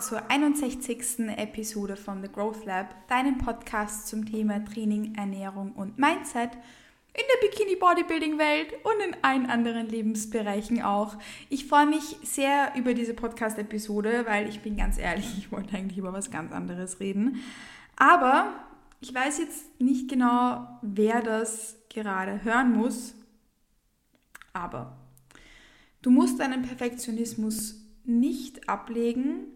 zur 61. Episode von The Growth Lab, deinem Podcast zum Thema Training, Ernährung und Mindset in der Bikini Bodybuilding Welt und in allen anderen Lebensbereichen auch. Ich freue mich sehr über diese Podcast Episode, weil ich bin ganz ehrlich, ich wollte eigentlich über was ganz anderes reden, aber ich weiß jetzt nicht genau, wer das gerade hören muss, aber du musst deinen Perfektionismus nicht ablegen,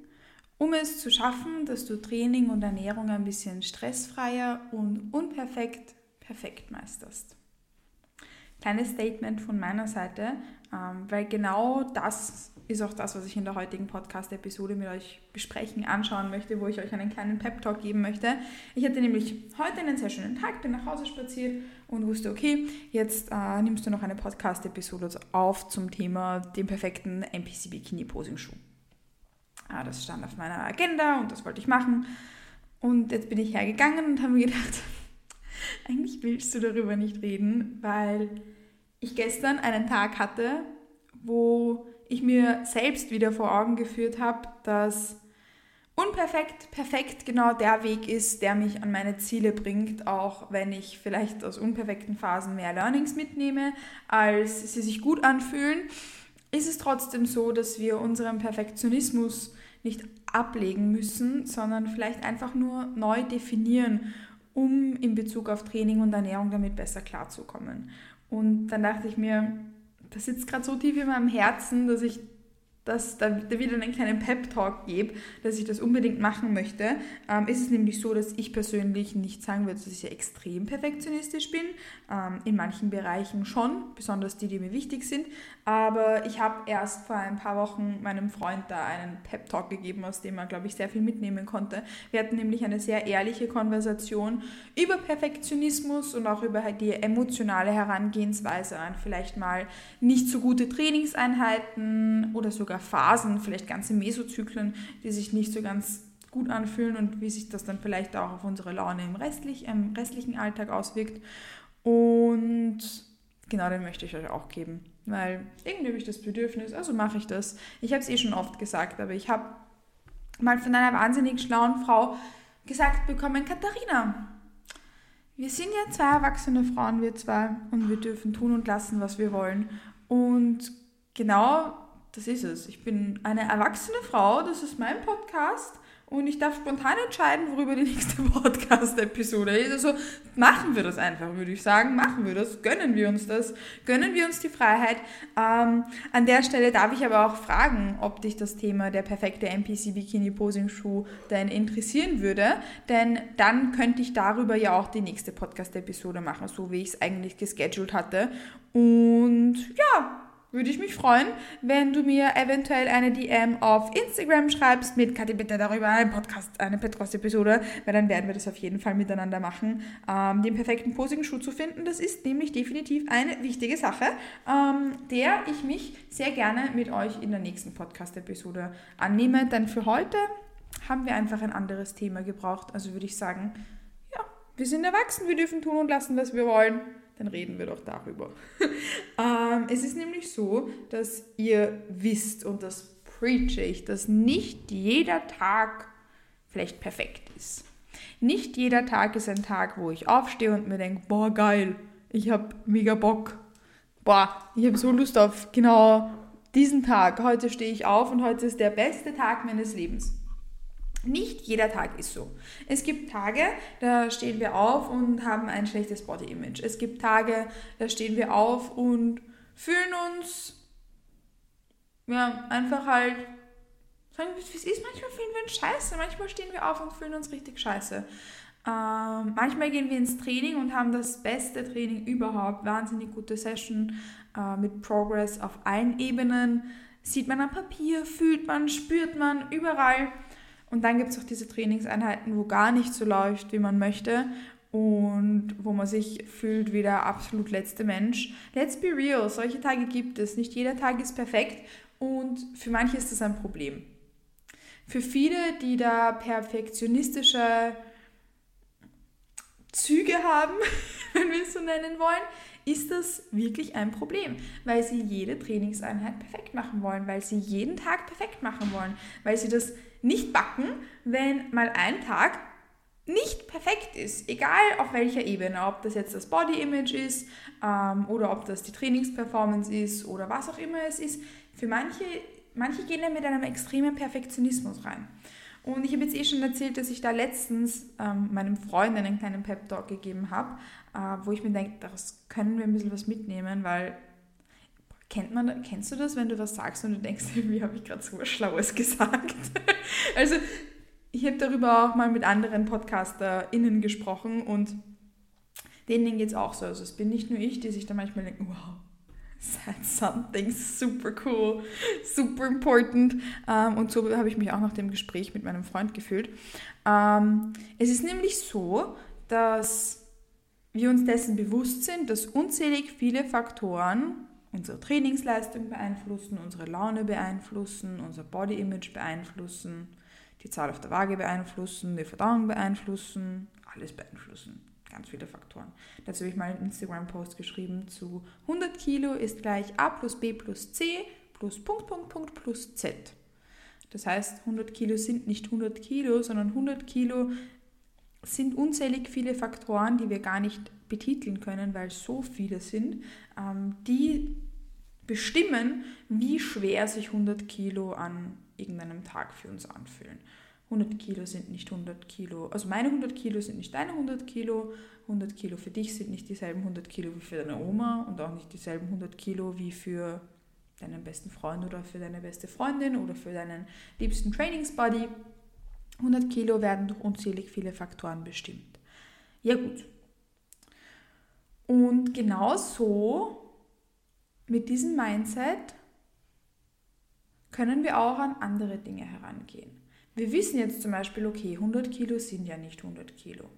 um es zu schaffen, dass du Training und Ernährung ein bisschen stressfreier und unperfekt perfekt meisterst. Kleines Statement von meiner Seite, ähm, weil genau das ist auch das, was ich in der heutigen Podcast-Episode mit euch besprechen, anschauen möchte, wo ich euch einen kleinen Pep-Talk geben möchte. Ich hatte nämlich heute einen sehr schönen Tag, bin nach Hause spaziert und wusste, okay, jetzt äh, nimmst du noch eine Podcast-Episode auf zum Thema den perfekten NPC Bikini Posing Schuh. Ah, das stand auf meiner Agenda und das wollte ich machen. Und jetzt bin ich hergegangen und habe mir gedacht, eigentlich willst du darüber nicht reden, weil ich gestern einen Tag hatte, wo ich mir selbst wieder vor Augen geführt habe, dass unperfekt, perfekt genau der Weg ist, der mich an meine Ziele bringt, auch wenn ich vielleicht aus unperfekten Phasen mehr Learnings mitnehme, als sie sich gut anfühlen, ist es trotzdem so, dass wir unseren Perfektionismus nicht ablegen müssen, sondern vielleicht einfach nur neu definieren, um in Bezug auf Training und Ernährung damit besser klarzukommen. Und dann dachte ich mir, das sitzt gerade so tief in meinem Herzen, dass ich dass da, wieder einen kleinen Pep-Talk gebe, dass ich das unbedingt machen möchte, ähm, ist es nämlich so, dass ich persönlich nicht sagen würde, dass ich extrem perfektionistisch bin. Ähm, in manchen Bereichen schon, besonders die, die mir wichtig sind. Aber ich habe erst vor ein paar Wochen meinem Freund da einen Pep-Talk gegeben, aus dem er, glaube ich, sehr viel mitnehmen konnte. Wir hatten nämlich eine sehr ehrliche Konversation über Perfektionismus und auch über die emotionale Herangehensweise an vielleicht mal nicht so gute Trainingseinheiten oder sogar sogar Phasen, vielleicht ganze Mesozyklen, die sich nicht so ganz gut anfühlen und wie sich das dann vielleicht auch auf unsere Laune im, restlich, im restlichen Alltag auswirkt. Und genau den möchte ich euch auch geben, weil irgendwie habe ich das Bedürfnis, also mache ich das. Ich habe es eh schon oft gesagt, aber ich habe mal von einer wahnsinnig schlauen Frau gesagt bekommen, Katharina, wir sind ja zwei erwachsene Frauen, wir zwei, und wir dürfen tun und lassen, was wir wollen. Und genau das ist es. Ich bin eine erwachsene Frau, das ist mein Podcast und ich darf spontan entscheiden, worüber die nächste Podcast-Episode ist. Also machen wir das einfach, würde ich sagen. Machen wir das, gönnen wir uns das, gönnen wir uns die Freiheit. Ähm, an der Stelle darf ich aber auch fragen, ob dich das Thema der perfekte NPC Bikini Posing Schuh denn interessieren würde, denn dann könnte ich darüber ja auch die nächste Podcast-Episode machen, so wie ich es eigentlich gescheduled hatte. Und ja, würde ich mich freuen, wenn du mir eventuell eine DM auf Instagram schreibst mit Kathi bitte darüber einen Podcast, eine Podcast-Episode, weil dann werden wir das auf jeden Fall miteinander machen. Ähm, den perfekten Posing-Schuh zu finden, das ist nämlich definitiv eine wichtige Sache, ähm, der ich mich sehr gerne mit euch in der nächsten Podcast-Episode annehme. Denn für heute haben wir einfach ein anderes Thema gebraucht. Also würde ich sagen, ja, wir sind erwachsen, wir dürfen tun und lassen, was wir wollen dann reden wir doch darüber. ähm, es ist nämlich so, dass ihr wisst, und das preache ich, dass nicht jeder Tag vielleicht perfekt ist. Nicht jeder Tag ist ein Tag, wo ich aufstehe und mir denke, boah, geil, ich habe mega Bock. Boah, ich habe so Lust auf genau diesen Tag. Heute stehe ich auf und heute ist der beste Tag meines Lebens. Nicht jeder Tag ist so. Es gibt Tage, da stehen wir auf und haben ein schlechtes Body Image. Es gibt Tage, da stehen wir auf und fühlen uns ja, einfach halt sagen wir, wie es ist. Manchmal fühlen wir uns scheiße, manchmal stehen wir auf und fühlen uns richtig scheiße. Ähm, manchmal gehen wir ins Training und haben das beste Training überhaupt. Wahnsinnig gute Session äh, mit Progress auf allen Ebenen. Sieht man am Papier, fühlt man, spürt man überall. Und dann gibt es auch diese Trainingseinheiten, wo gar nicht so läuft, wie man möchte und wo man sich fühlt wie der absolut letzte Mensch. Let's be real, solche Tage gibt es. Nicht jeder Tag ist perfekt und für manche ist das ein Problem. Für viele, die da perfektionistische Züge haben, wenn wir es so nennen wollen, ist das wirklich ein Problem, weil sie jede Trainingseinheit perfekt machen wollen, weil sie jeden Tag perfekt machen wollen, weil sie das nicht backen, wenn mal ein Tag nicht perfekt ist, egal auf welcher Ebene, ob das jetzt das Body Image ist ähm, oder ob das die Trainingsperformance ist oder was auch immer es ist. Für manche, manche gehen da mit einem extremen Perfektionismus rein. Und ich habe jetzt eh schon erzählt, dass ich da letztens ähm, meinem Freund einen kleinen Pep-Talk gegeben habe, äh, wo ich mir denke, daraus können wir ein bisschen was mitnehmen, weil kennt man, kennst du das, wenn du was sagst und du denkst, wie habe ich gerade so was Schlaues gesagt? also ich habe darüber auch mal mit anderen PodcasterInnen gesprochen und denen geht es auch so. Also es bin nicht nur ich, die sich da manchmal denken, wow, said something super cool, super important. Ähm, und so habe ich mich auch nach dem Gespräch mit meinem Freund gefühlt. Ähm, es ist nämlich so, dass wir uns dessen bewusst sind, dass unzählig viele Faktoren unsere Trainingsleistung beeinflussen, unsere Laune beeinflussen, unser Body Image beeinflussen, die Zahl auf der Waage beeinflussen, die Verdauung beeinflussen, alles beeinflussen. Ganz viele Faktoren. Dazu habe ich mal einen Instagram-Post geschrieben zu 100 Kilo ist gleich A plus B plus C plus Punkt, Punkt, Punkt plus Z. Das heißt, 100 Kilo sind nicht 100 Kilo, sondern 100 Kilo sind unzählig viele Faktoren, die wir gar nicht betiteln können, weil so viele sind, ähm, die bestimmen, wie schwer sich 100 Kilo an irgendeinem Tag für uns anfühlen. 100 Kilo sind nicht 100 Kilo, also meine 100 Kilo sind nicht deine 100 Kilo, 100 Kilo für dich sind nicht dieselben 100 Kilo wie für deine Oma und auch nicht dieselben 100 Kilo wie für deinen besten Freund oder für deine beste Freundin oder für deinen liebsten Trainingsbuddy. 100 Kilo werden durch unzählig viele Faktoren bestimmt. Ja gut. Und genau so mit diesem Mindset können wir auch an andere Dinge herangehen. Wir wissen jetzt zum Beispiel, okay, 100 Kilo sind ja nicht 100 Kilo.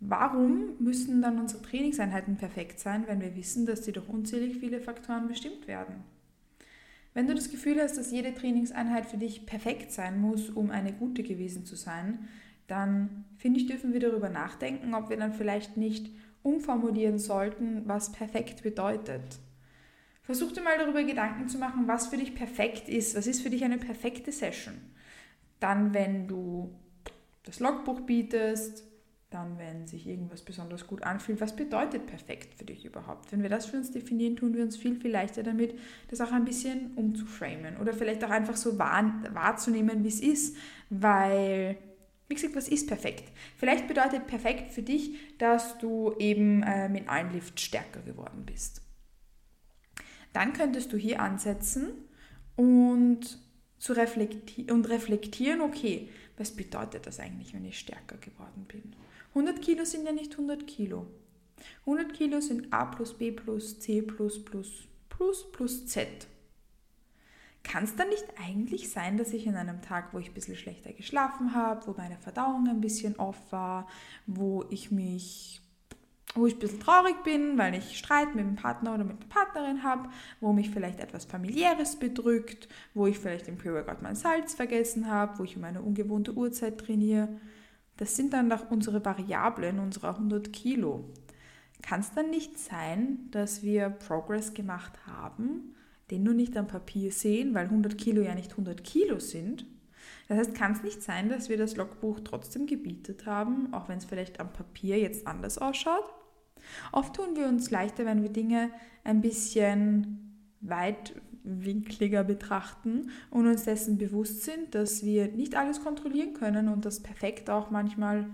Warum müssen dann unsere Trainingseinheiten perfekt sein, wenn wir wissen, dass sie durch unzählig viele Faktoren bestimmt werden? Wenn du das Gefühl hast, dass jede Trainingseinheit für dich perfekt sein muss, um eine gute gewesen zu sein, dann finde ich, dürfen wir darüber nachdenken, ob wir dann vielleicht nicht umformulieren sollten, was perfekt bedeutet. Versuch dir mal darüber Gedanken zu machen, was für dich perfekt ist. Was ist für dich eine perfekte Session? Dann, wenn du das Logbuch bietest, dann, wenn sich irgendwas besonders gut anfühlt, was bedeutet perfekt für dich überhaupt? Wenn wir das für uns definieren, tun wir uns viel, viel leichter damit, das auch ein bisschen umzuframen oder vielleicht auch einfach so wahr, wahrzunehmen, wie es ist, weil, wie gesagt, was ist perfekt? Vielleicht bedeutet perfekt für dich, dass du eben äh, mit allen Lift stärker geworden bist dann könntest du hier ansetzen und, zu reflekti und reflektieren, okay, was bedeutet das eigentlich, wenn ich stärker geworden bin? 100 Kilo sind ja nicht 100 Kilo. 100 Kilo sind A plus B plus C plus plus plus plus Z. Kann es dann nicht eigentlich sein, dass ich in einem Tag, wo ich ein bisschen schlechter geschlafen habe, wo meine Verdauung ein bisschen off war, wo ich mich wo ich ein bisschen traurig bin, weil ich Streit mit dem Partner oder mit der Partnerin habe, wo mich vielleicht etwas familiäres bedrückt, wo ich vielleicht im Pre-Workout mein Salz vergessen habe, wo ich um eine ungewohnte Uhrzeit trainiere. Das sind dann doch unsere Variablen unserer 100 Kilo. Kann es dann nicht sein, dass wir Progress gemacht haben, den nur nicht am Papier sehen, weil 100 Kilo ja nicht 100 Kilo sind? Das heißt, kann es nicht sein, dass wir das Logbuch trotzdem gebietet haben, auch wenn es vielleicht am Papier jetzt anders ausschaut? Oft tun wir uns leichter, wenn wir Dinge ein bisschen weitwinkliger betrachten und uns dessen bewusst sind, dass wir nicht alles kontrollieren können und dass perfekt auch manchmal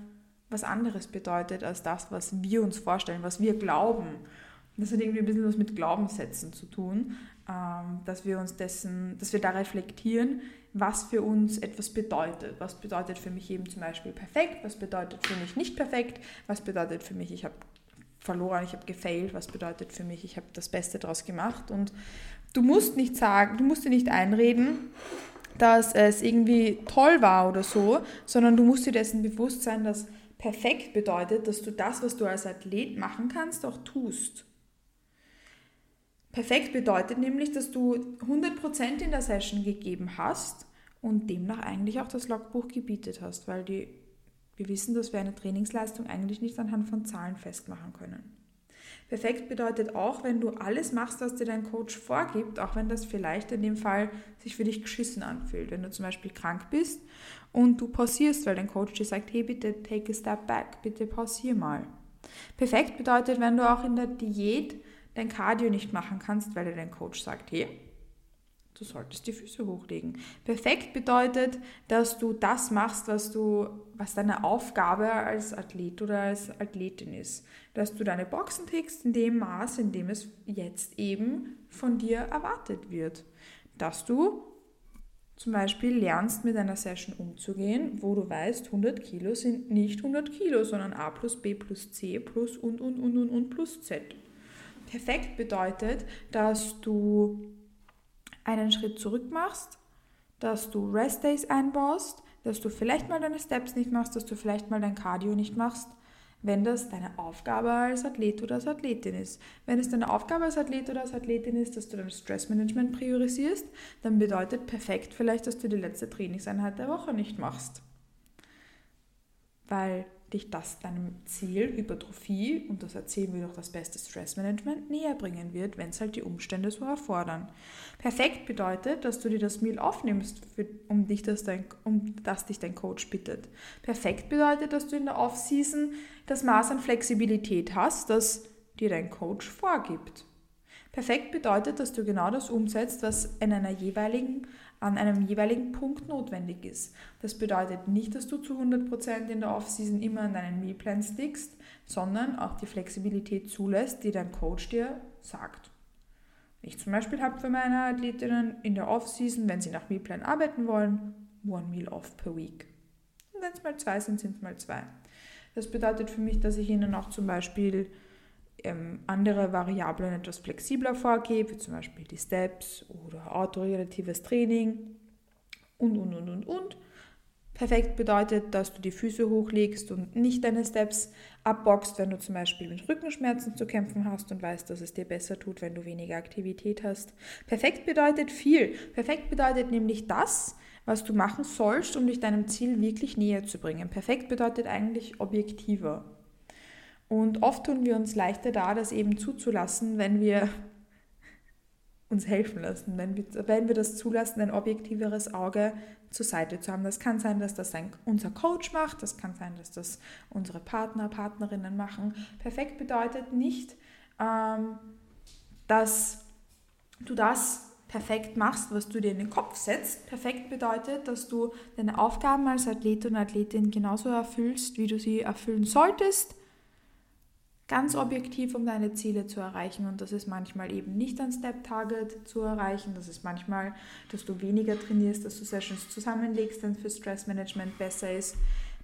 was anderes bedeutet als das, was wir uns vorstellen, was wir glauben. Das hat irgendwie ein bisschen was mit Glaubenssätzen zu tun, ähm, dass wir uns dessen, dass wir da reflektieren, was für uns etwas bedeutet. Was bedeutet für mich eben zum Beispiel perfekt, was bedeutet für mich nicht perfekt, was bedeutet für mich, ich habe verloren, ich habe gefailt, was bedeutet für mich, ich habe das Beste daraus gemacht. Und du musst nicht sagen, du musst dir nicht einreden, dass es irgendwie toll war oder so, sondern du musst dir dessen bewusst sein, dass perfekt bedeutet, dass du das, was du als Athlet machen kannst, auch tust. Perfekt bedeutet nämlich, dass du 100% in der Session gegeben hast und demnach eigentlich auch das Logbuch gebietet hast, weil die wir wissen, dass wir eine Trainingsleistung eigentlich nicht anhand von Zahlen festmachen können. Perfekt bedeutet auch, wenn du alles machst, was dir dein Coach vorgibt, auch wenn das vielleicht in dem Fall sich für dich geschissen anfühlt. Wenn du zum Beispiel krank bist und du pausierst, weil dein Coach dir sagt, hey, bitte take a step back, bitte pausier mal. Perfekt bedeutet, wenn du auch in der Diät dein Cardio nicht machen kannst, weil dir dein Coach sagt, hey, du solltest die Füße hochlegen. Perfekt bedeutet, dass du das machst, was du, was deine Aufgabe als Athlet oder als Athletin ist. Dass du deine Boxen tickst in dem Maß, in dem es jetzt eben von dir erwartet wird. Dass du zum Beispiel lernst, mit einer Session umzugehen, wo du weißt, 100 Kilo sind nicht 100 Kilo, sondern A plus B plus C plus und, und, und, und, und plus Z. Perfekt bedeutet, dass du einen Schritt zurück machst, dass du Rest Days einbaust, dass du vielleicht mal deine Steps nicht machst, dass du vielleicht mal dein Cardio nicht machst, wenn das deine Aufgabe als Athlet oder als Athletin ist. Wenn es deine Aufgabe als Athlet oder als Athletin ist, dass du dein Stressmanagement priorisierst, dann bedeutet perfekt vielleicht, dass du die letzte Trainingseinheit der Woche nicht machst. Weil dich das deinem Ziel Hypertrophie, und das erzählen wir durch das beste Stressmanagement, näher bringen wird, wenn es halt die Umstände so erfordern. Perfekt bedeutet, dass du dir das Meal aufnimmst, für, um, dich das dein, um das dich dein Coach bittet. Perfekt bedeutet, dass du in der Off-Season das Maß an Flexibilität hast, das dir dein Coach vorgibt. Perfekt bedeutet, dass du genau das umsetzt, was in einer jeweiligen an einem jeweiligen Punkt notwendig ist. Das bedeutet nicht, dass du zu 100% in der Off-Season immer an deinen Mealplan stickst, sondern auch die Flexibilität zulässt, die dein Coach dir sagt. Ich zum Beispiel habe für meine Athletinnen in der Off-Season, wenn sie nach Mealplan arbeiten wollen, one Meal off per week. Und wenn es mal zwei sind, sind es mal zwei. Das bedeutet für mich, dass ich ihnen auch zum Beispiel ähm, andere Variablen etwas flexibler vorgebe, wie zum Beispiel die Steps oder autoregulatives Training und, und, und, und, und. Perfekt bedeutet, dass du die Füße hochlegst und nicht deine Steps abboxst, wenn du zum Beispiel mit Rückenschmerzen zu kämpfen hast und weißt, dass es dir besser tut, wenn du weniger Aktivität hast. Perfekt bedeutet viel. Perfekt bedeutet nämlich das, was du machen sollst, um dich deinem Ziel wirklich näher zu bringen. Perfekt bedeutet eigentlich objektiver. Und oft tun wir uns leichter da, das eben zuzulassen, wenn wir uns helfen lassen, wenn wir, wenn wir das zulassen, ein objektiveres Auge zur Seite zu haben. Das kann sein, dass das ein, unser Coach macht, das kann sein, dass das unsere Partner, Partnerinnen machen. Perfekt bedeutet nicht, ähm, dass du das perfekt machst, was du dir in den Kopf setzt. Perfekt bedeutet, dass du deine Aufgaben als Athlet und Athletin genauso erfüllst, wie du sie erfüllen solltest ganz objektiv, um deine Ziele zu erreichen. Und das ist manchmal eben nicht ein Step-Target zu erreichen. Das ist manchmal, dass du weniger trainierst, dass du Sessions zusammenlegst, dann für Stressmanagement besser ist.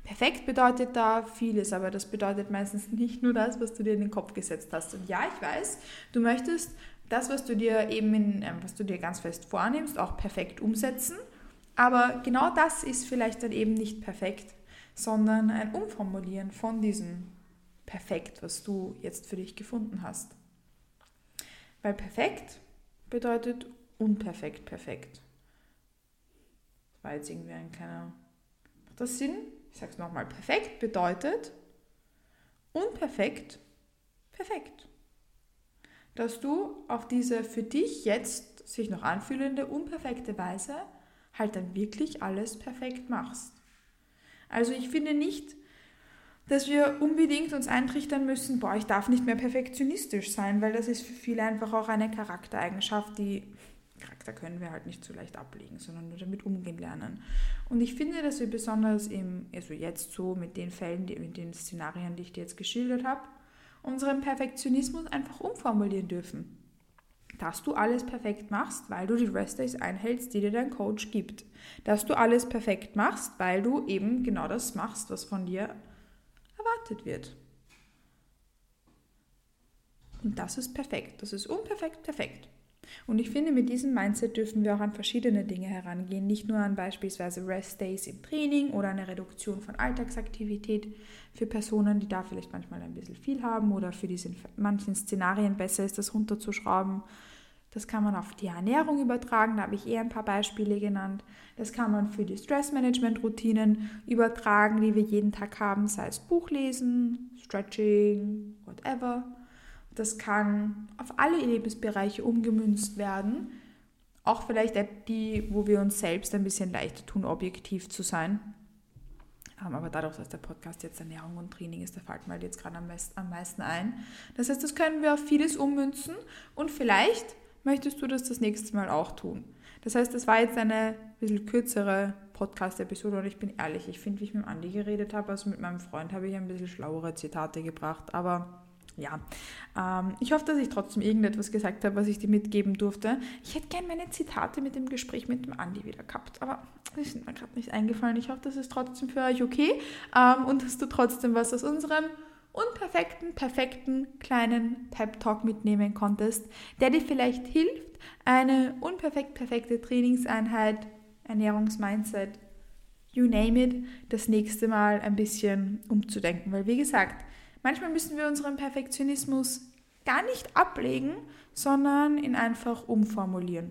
Perfekt bedeutet da vieles, aber das bedeutet meistens nicht nur das, was du dir in den Kopf gesetzt hast. Und ja, ich weiß, du möchtest das, was du dir eben in, ähm, was du dir ganz fest vornimmst, auch perfekt umsetzen. Aber genau das ist vielleicht dann eben nicht perfekt, sondern ein Umformulieren von diesem perfekt, was du jetzt für dich gefunden hast. Weil perfekt bedeutet unperfekt perfekt. Das war jetzt irgendwie ein kleiner. Macht das Sinn? Ich sage es nochmal. Perfekt bedeutet unperfekt perfekt. Dass du auf diese für dich jetzt sich noch anfühlende unperfekte Weise halt dann wirklich alles perfekt machst. Also ich finde nicht, dass wir unbedingt uns eintrichtern müssen, boah, ich darf nicht mehr perfektionistisch sein, weil das ist für viele einfach auch eine Charaktereigenschaft, die Charakter können wir halt nicht so leicht ablegen, sondern nur damit umgehen lernen. Und ich finde, dass wir besonders im, also jetzt so mit den Fällen, die, mit den Szenarien, die ich dir jetzt geschildert habe, unseren Perfektionismus einfach umformulieren dürfen. Dass du alles perfekt machst, weil du die Rest Days einhältst, die dir dein Coach gibt. Dass du alles perfekt machst, weil du eben genau das machst, was von dir erwartet wird. Und das ist perfekt. Das ist unperfekt perfekt. Und ich finde, mit diesem Mindset dürfen wir auch an verschiedene Dinge herangehen, nicht nur an beispielsweise Rest Days im Training oder eine Reduktion von Alltagsaktivität für Personen, die da vielleicht manchmal ein bisschen viel haben oder für die in manchen Szenarien besser ist, das runterzuschrauben das kann man auf die Ernährung übertragen, da habe ich eher ein paar Beispiele genannt. Das kann man für die Stressmanagement-Routinen übertragen, die wir jeden Tag haben, sei es Buchlesen, Stretching, whatever. Das kann auf alle Lebensbereiche umgemünzt werden. Auch vielleicht die, wo wir uns selbst ein bisschen leichter tun, objektiv zu sein. Ähm, aber dadurch, dass der Podcast jetzt Ernährung und Training ist, da fällt mir halt jetzt gerade am meisten ein. Das heißt, das können wir auf vieles ummünzen und vielleicht möchtest du das das nächste Mal auch tun. Das heißt, das war jetzt eine bisschen kürzere Podcast-Episode und ich bin ehrlich, ich finde, wie ich mit Andi geredet habe, also mit meinem Freund, habe ich ein bisschen schlauere Zitate gebracht, aber ja, ähm, ich hoffe, dass ich trotzdem irgendetwas gesagt habe, was ich dir mitgeben durfte. Ich hätte gerne meine Zitate mit dem Gespräch mit dem Andi wieder gehabt, aber die sind mir gerade nicht eingefallen. Ich hoffe, das ist trotzdem für euch okay ähm, und dass du trotzdem was aus unserem unperfekten, perfekten kleinen Pep-Talk mitnehmen konntest, der dir vielleicht hilft, eine unperfekt perfekte Trainingseinheit, Ernährungsmindset, you name it, das nächste Mal ein bisschen umzudenken. Weil wie gesagt, manchmal müssen wir unseren Perfektionismus gar nicht ablegen, sondern ihn einfach umformulieren.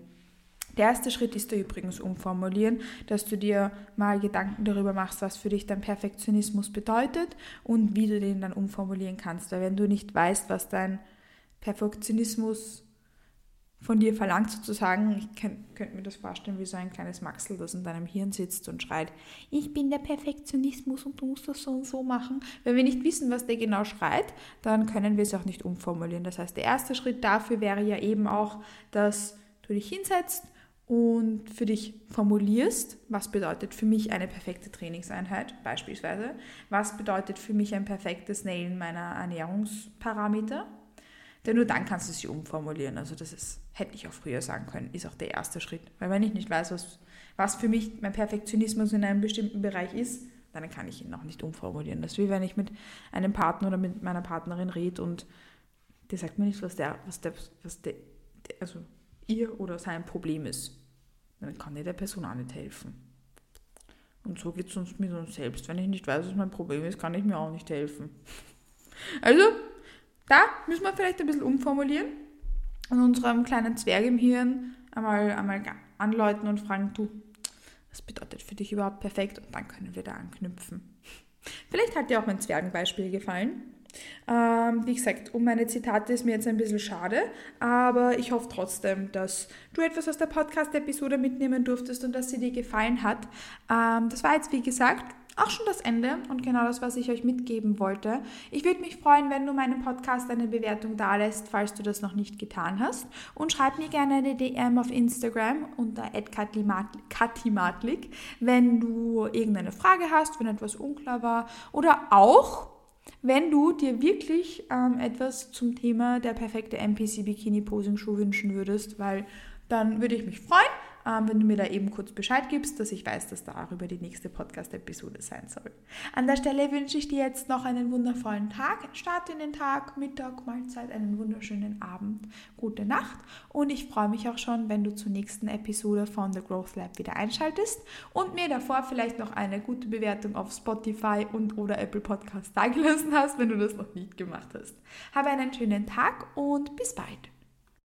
Der erste Schritt ist da übrigens umformulieren, dass du dir mal Gedanken darüber machst, was für dich dein Perfektionismus bedeutet und wie du den dann umformulieren kannst. Weil wenn du nicht weißt, was dein Perfektionismus von dir verlangt sozusagen, ich könnte mir das vorstellen wie so ein kleines Maxel, das in deinem Hirn sitzt und schreit, ich bin der Perfektionismus und du musst das so und so machen. Wenn wir nicht wissen, was der genau schreit, dann können wir es auch nicht umformulieren. Das heißt, der erste Schritt dafür wäre ja eben auch, dass du dich hinsetzt und für dich formulierst, was bedeutet für mich eine perfekte Trainingseinheit beispielsweise, was bedeutet für mich ein perfektes Nailen meiner Ernährungsparameter, denn nur dann kannst du sie umformulieren. Also das ist, hätte ich auch früher sagen können, ist auch der erste Schritt. Weil wenn ich nicht weiß, was, was für mich mein Perfektionismus in einem bestimmten Bereich ist, dann kann ich ihn noch nicht umformulieren. Das ist wie wenn ich mit einem Partner oder mit meiner Partnerin rede und der sagt mir nicht, was der, was der, was der, also ihr oder sein Problem ist dann kann ich der Person auch nicht helfen. Und so geht es uns mit uns selbst. Wenn ich nicht weiß, was mein Problem ist, kann ich mir auch nicht helfen. Also, da müssen wir vielleicht ein bisschen umformulieren und unserem kleinen Zwerg im Hirn einmal, einmal anläuten und fragen, du, was bedeutet für dich überhaupt perfekt? Und dann können wir da anknüpfen. Vielleicht hat dir auch mein Zwergenbeispiel gefallen. Ähm, wie gesagt, um meine Zitate ist mir jetzt ein bisschen schade, aber ich hoffe trotzdem, dass du etwas aus der Podcast-Episode mitnehmen durftest und dass sie dir gefallen hat. Ähm, das war jetzt, wie gesagt, auch schon das Ende und genau das, was ich euch mitgeben wollte. Ich würde mich freuen, wenn du meinem Podcast eine Bewertung dalässt, falls du das noch nicht getan hast. Und schreib mir gerne eine DM auf Instagram unter katimatlik, wenn du irgendeine Frage hast, wenn etwas unklar war oder auch wenn du dir wirklich ähm, etwas zum Thema der perfekte MPC Bikini Posing Schuh wünschen würdest, weil dann würde ich mich freuen, wenn du mir da eben kurz Bescheid gibst, dass ich weiß, dass darüber die nächste Podcast-Episode sein soll. An der Stelle wünsche ich dir jetzt noch einen wundervollen Tag, Start in den Tag, Mittag, Mahlzeit, einen wunderschönen Abend, gute Nacht und ich freue mich auch schon, wenn du zur nächsten Episode von The Growth Lab wieder einschaltest und mir davor vielleicht noch eine gute Bewertung auf Spotify und oder Apple Podcast dagelassen hast, wenn du das noch nicht gemacht hast. Habe einen schönen Tag und bis bald.